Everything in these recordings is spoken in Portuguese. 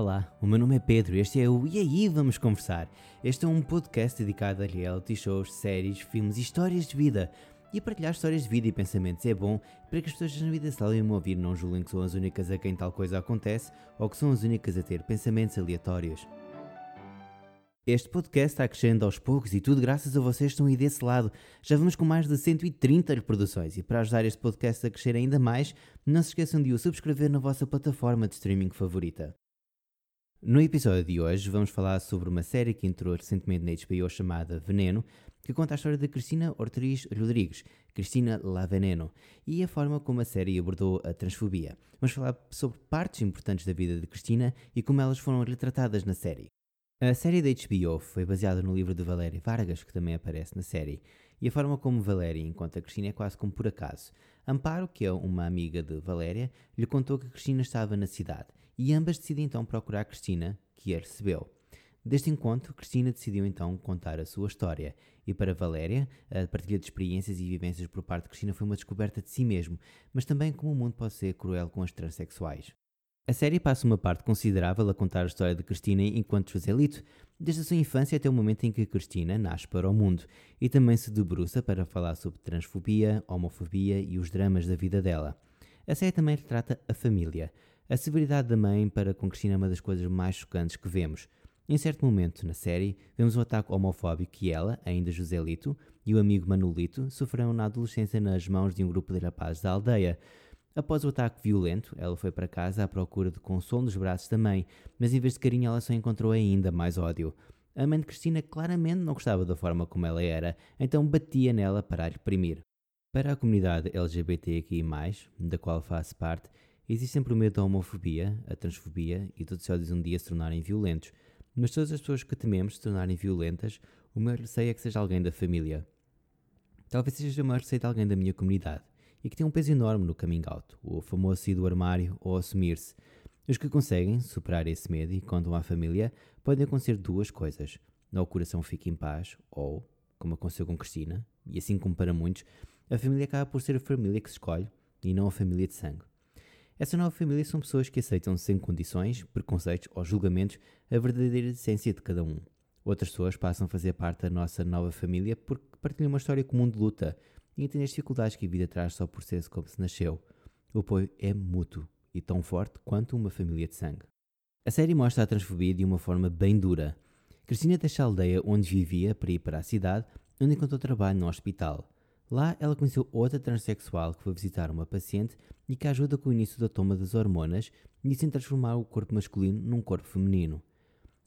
Olá, o meu nome é Pedro e este é o E aí Vamos Conversar. Este é um podcast dedicado a reality shows, séries, filmes e histórias de vida. E partilhar histórias de vida e pensamentos é bom para que as pessoas na vida se a ouvir não julguem que são as únicas a quem tal coisa acontece ou que são as únicas a ter pensamentos aleatórios. Este podcast está crescendo aos poucos e tudo graças a vocês que estão aí desse lado. Já vamos com mais de 130 reproduções e para ajudar este podcast a crescer ainda mais, não se esqueçam de o subscrever na vossa plataforma de streaming favorita. No episódio de hoje vamos falar sobre uma série que entrou recentemente na HBO chamada Veneno, que conta a história de Cristina Ortiz Rodrigues, Cristina La Veneno, e a forma como a série abordou a transfobia. Vamos falar sobre partes importantes da vida de Cristina e como elas foram retratadas na série. A série da HBO foi baseada no livro de Valéria Vargas, que também aparece na série, e a forma como Valéria encontra Cristina é quase como por acaso. Amparo, que é uma amiga de Valéria, lhe contou que Cristina estava na cidade, e ambas decidem então procurar Cristina, que a recebeu. Deste encontro, Cristina decidiu então contar a sua história, e para Valéria, a partilha de experiências e vivências por parte de Cristina foi uma descoberta de si mesmo, mas também como o mundo pode ser cruel com as transexuais. A série passa uma parte considerável a contar a história de Cristina enquanto Joselito, desde a sua infância até o momento em que Cristina nasce para o mundo, e também se debruça para falar sobre transfobia, homofobia e os dramas da vida dela. A série também retrata a família. A severidade da mãe para com Cristina é uma das coisas mais chocantes que vemos. Em certo momento na série, vemos um ataque homofóbico que ela, ainda Joselito, e o amigo Manolito sofreram na adolescência nas mãos de um grupo de rapazes da aldeia. Após o ataque violento, ela foi para casa à procura de consolo nos braços da mãe, mas em vez de carinho ela só encontrou ainda mais ódio. A mãe de Cristina claramente não gostava da forma como ela era, então batia nela para a reprimir. Para a comunidade LGBTQI+, da qual faço parte, existe sempre o medo da homofobia, a transfobia e todos os ódios um dia se tornarem violentos. Mas todas as pessoas que tememos se tornarem violentas, o meu receio é que seja alguém da família. Talvez seja o maior receio de alguém da minha comunidade e que tem um peso enorme no coming out, o famoso sair do armário ou assumir-se. Os que conseguem superar esse medo e contam à família podem acontecer duas coisas. Ou o coração fica em paz, ou, como aconteceu com Cristina, e assim como para muitos, a família acaba por ser a família que se escolhe e não a família de sangue. Essa nova família são pessoas que aceitam sem condições, preconceitos ou julgamentos a verdadeira essência de cada um. Outras pessoas passam a fazer parte da nossa nova família porque partilham uma história comum de luta, e entender as dificuldades que a vida traz só por ser como se nasceu. O apoio é mútuo e tão forte quanto uma família de sangue. A série mostra a transfobia de uma forma bem dura. Cristina deixa a aldeia onde vivia para ir para a cidade, onde encontrou trabalho no hospital. Lá ela conheceu outra transexual que foi visitar uma paciente e que ajuda com o início da toma das hormonas e assim transformar o corpo masculino num corpo feminino.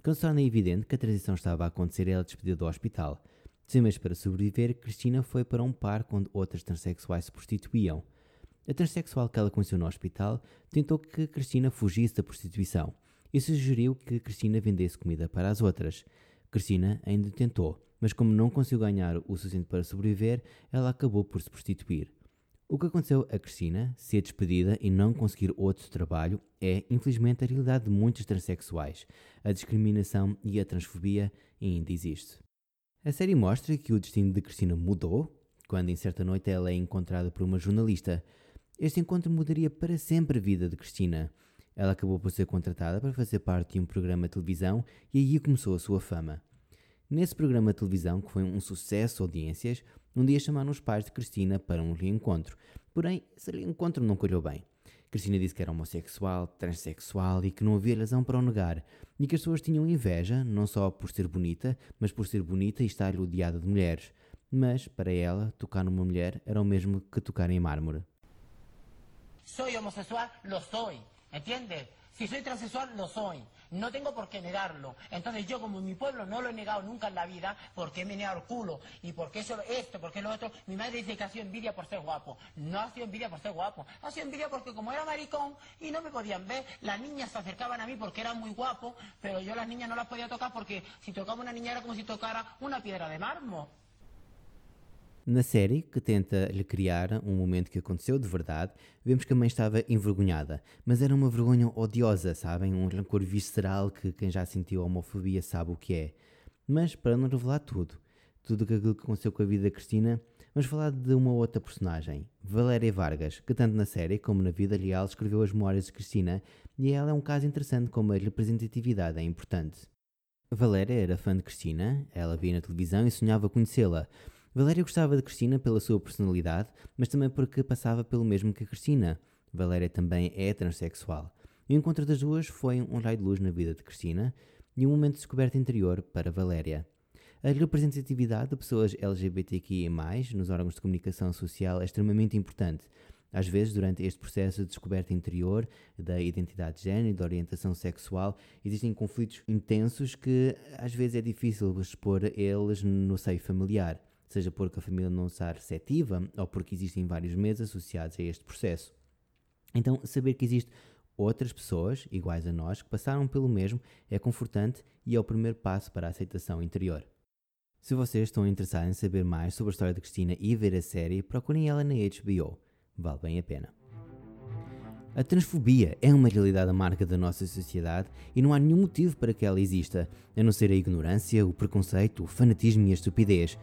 Quando se torna evidente que a transição estava a acontecer, ela despedida do hospital. Sem meios para sobreviver, Cristina foi para um parque onde outras transexuais se prostituíam. A transexual que ela conheceu no hospital tentou que Cristina fugisse da prostituição e sugeriu que Cristina vendesse comida para as outras. Cristina ainda tentou, mas como não conseguiu ganhar o suficiente para sobreviver, ela acabou por se prostituir. O que aconteceu a Cristina, ser despedida e não conseguir outro trabalho, é, infelizmente, a realidade de muitos transexuais. A discriminação e a transfobia ainda existe. A série mostra que o destino de Cristina mudou quando, em certa noite, ela é encontrada por uma jornalista. Este encontro mudaria para sempre a vida de Cristina. Ela acabou por ser contratada para fazer parte de um programa de televisão e aí começou a sua fama. Nesse programa de televisão, que foi um sucesso de audiências, um dia chamaram os pais de Cristina para um reencontro. Porém, esse reencontro não correu bem. Cristina disse que era homossexual, transexual e que não havia razão para o negar, e que as pessoas tinham inveja, não só por ser bonita, mas por ser bonita e estar rodeada de mulheres. Mas, para ela, tocar numa mulher era o mesmo que tocar em mármore. Sou homossexual? Lo sou, entende? Si soy transexual, lo soy. No tengo por qué negarlo. Entonces yo, como en mi pueblo no lo he negado nunca en la vida, porque me he negado el culo, y porque eso, esto, porque lo otro, mi madre dice que ha sido envidia por ser guapo. No ha sido envidia por ser guapo. Ha sido envidia porque como era maricón y no me podían ver, las niñas se acercaban a mí porque era muy guapo, pero yo las niñas no las podía tocar porque si tocaba una niña era como si tocara una piedra de mármol. Na série, que tenta lhe criar um momento que aconteceu de verdade, vemos que a mãe estava envergonhada, mas era uma vergonha odiosa, sabem? Um rancor visceral que quem já sentiu homofobia sabe o que é. Mas, para não revelar tudo, tudo aquilo que aconteceu com a vida da Cristina, Vamos falar de uma outra personagem, Valéria Vargas, que tanto na série como na vida real escreveu as memórias de Cristina e ela é um caso interessante como a representatividade é importante. Valéria era fã de Cristina, ela via na televisão e sonhava conhecê-la. Valéria gostava de Cristina pela sua personalidade, mas também porque passava pelo mesmo que Cristina. Valéria também é transexual. O encontro das duas foi um raio de luz na vida de Cristina e um momento de descoberta interior para Valéria. A representatividade de pessoas LGBTQI+, nos órgãos de comunicação social é extremamente importante. Às vezes, durante este processo de descoberta interior da identidade de género e da orientação sexual, existem conflitos intensos que às vezes é difícil expor eles no seio familiar, seja porque a família não está receptiva ou porque existem vários meses associados a este processo. Então, saber que existe outras pessoas iguais a nós que passaram pelo mesmo é confortante e é o primeiro passo para a aceitação interior. Se vocês estão interessados em saber mais sobre a história de Cristina e ver a série, procurem ela na HBO. Vale bem a pena. A transfobia é uma realidade à marca da nossa sociedade e não há nenhum motivo para que ela exista, a não ser a ignorância, o preconceito, o fanatismo e a estupidez.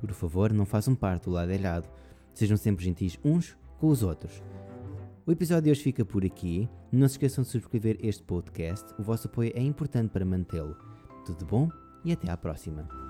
Por favor, não façam parte do lado errado. Sejam sempre gentis uns com os outros. O episódio de hoje fica por aqui. Não se esqueçam de subscrever este podcast. O vosso apoio é importante para mantê-lo. Tudo bom e até à próxima.